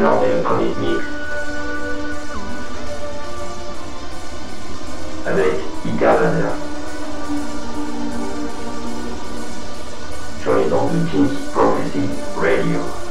lors d'une polémique avec Interlander sur les ondes de Pink Prophecy Radio.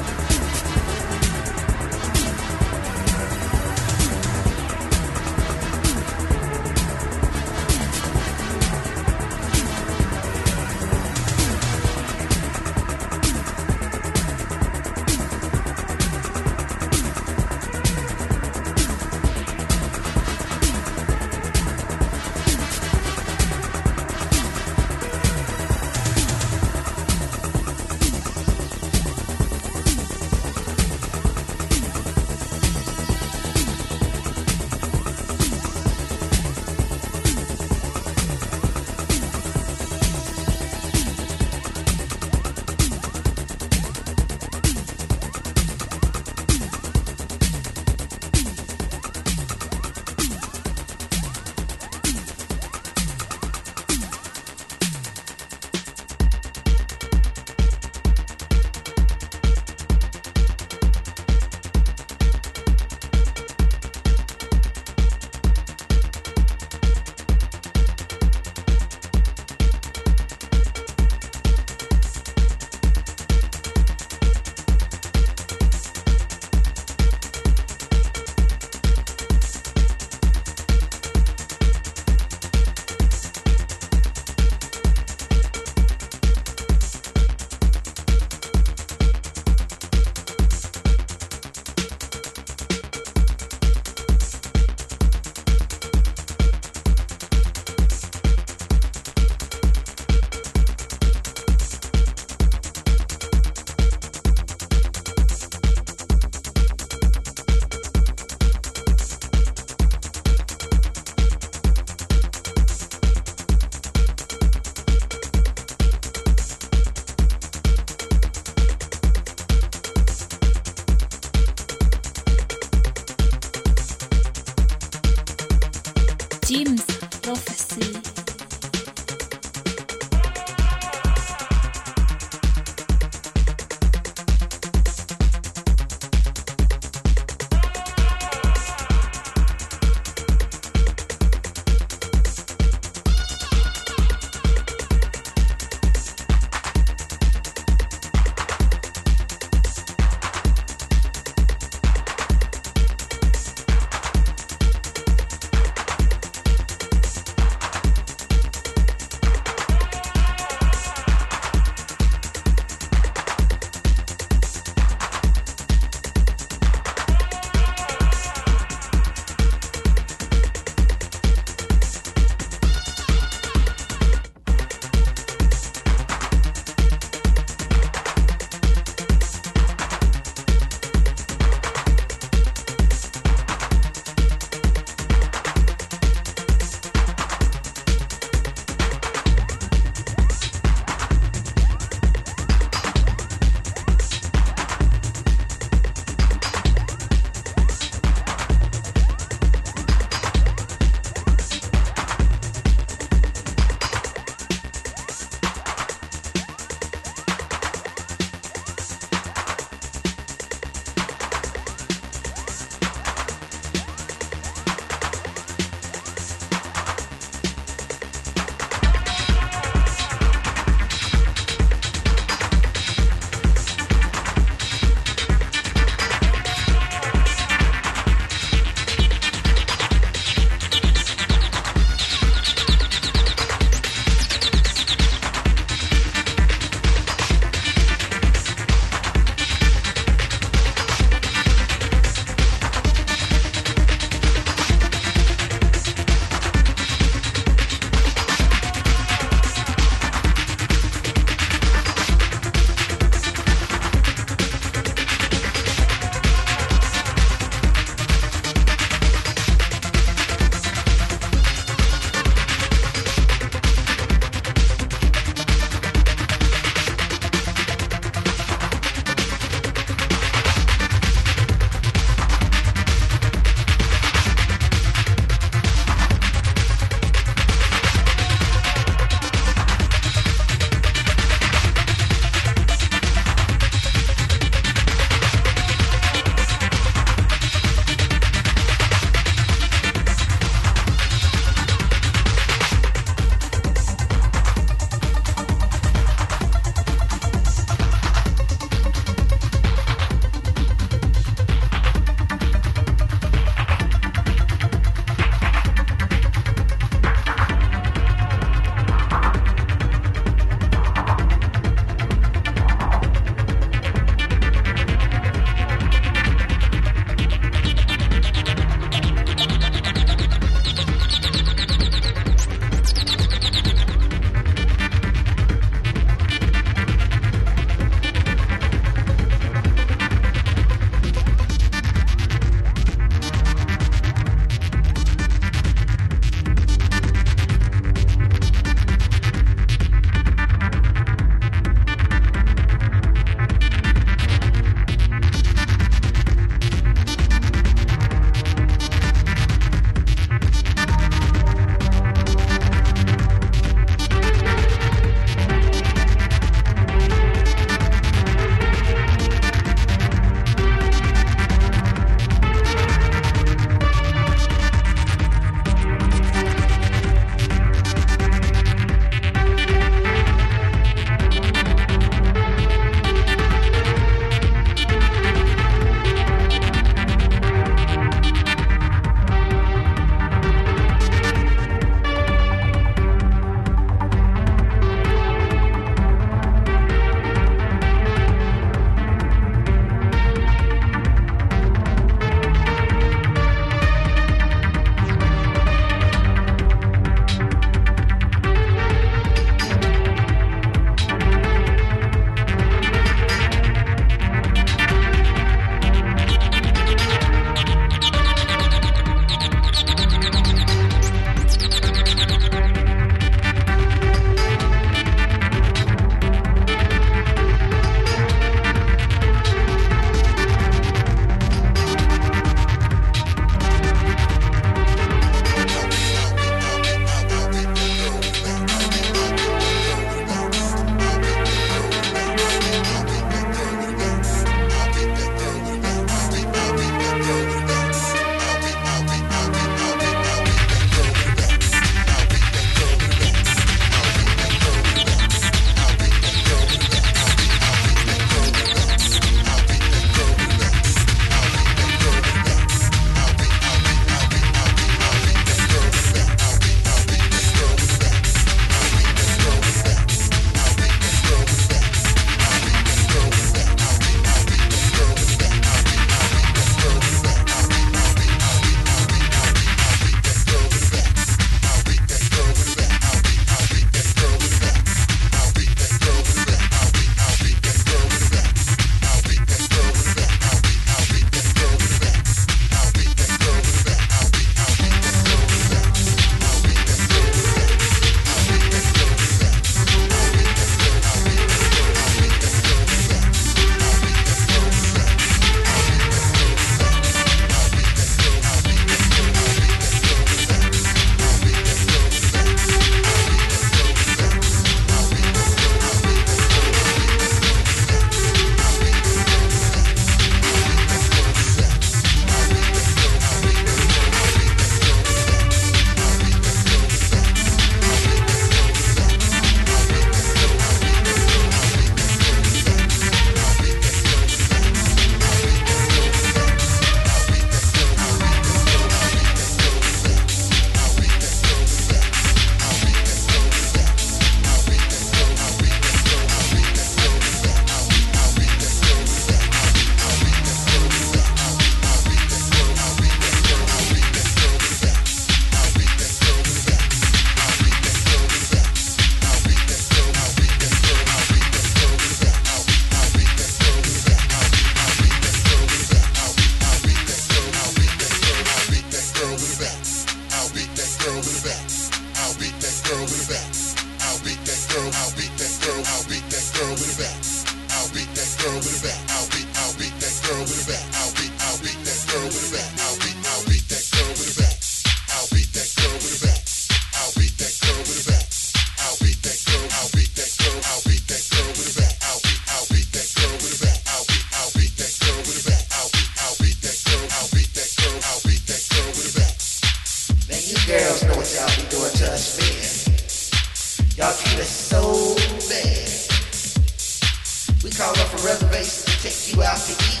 We call up a reservation to take you out to eat.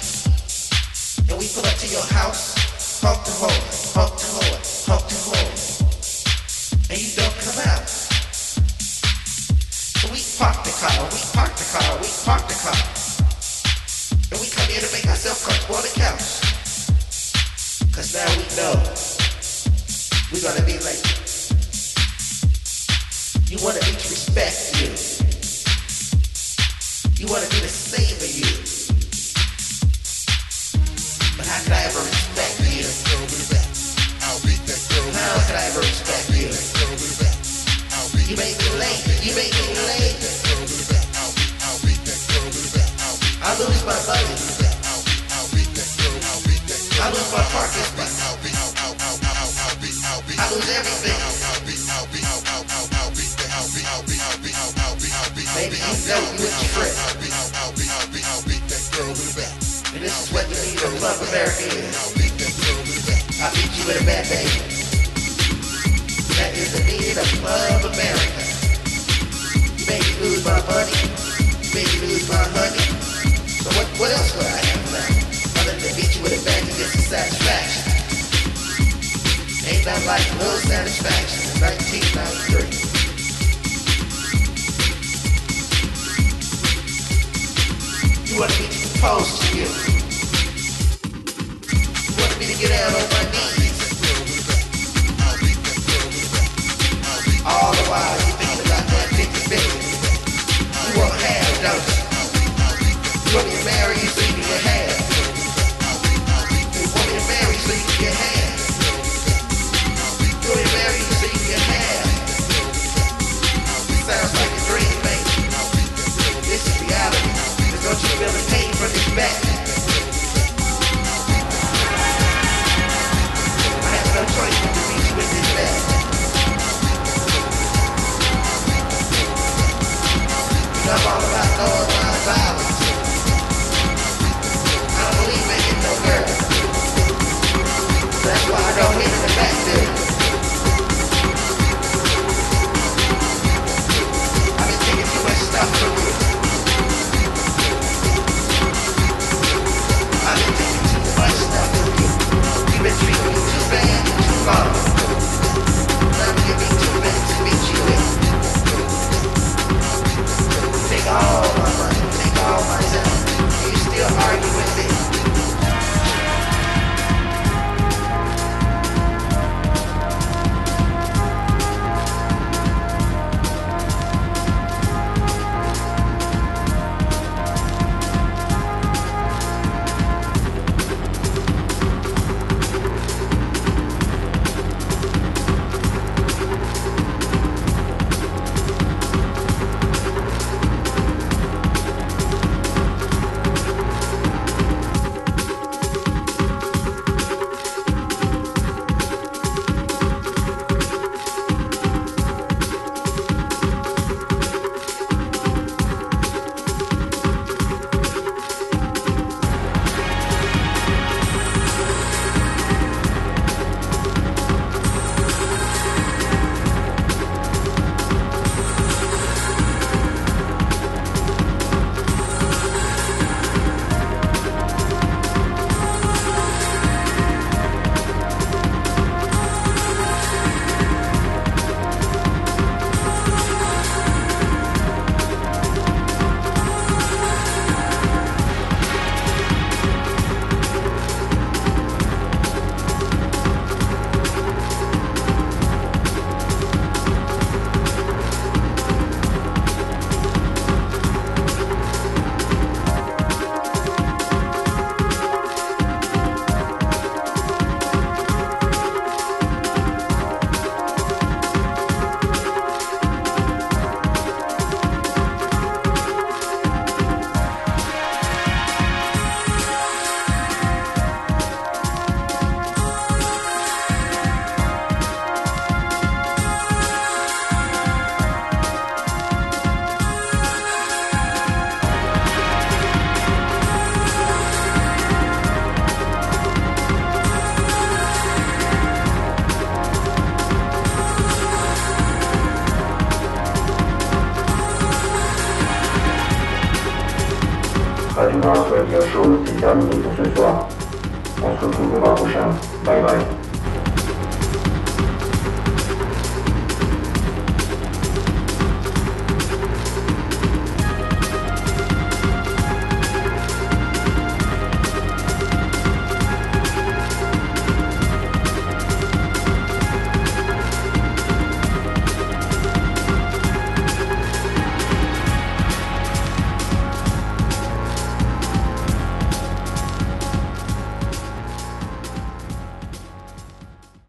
And we pull up to your house, honk the horn, honk the horn, honk the horn. And you don't come out. So we park the car, we park the car, we park the car. And we come here to make ourselves comfortable on the couch. Cause now we know we're gonna be late. You wanna me to respect you. You Baby, you with your friend. I'll beat. I'll. I'll beat. I'll beat. I'll beat that girl with a back. And this is what the need of Club America is. I'll beat that girl with a back. I beat you with a bad baby. That is the need of Club America. You made me lose my money. You made me lose my honey. So what, what else would I have left? Other than beat you with a bag to get some satisfaction. Ain't nothing like a little satisfaction in 1993. You wanted me to you. Wanted me to get out on my knees. All the while you thinking about that big baby. You want half, don't you? You want me to marry you so you can get. You want me to marry you you can get half.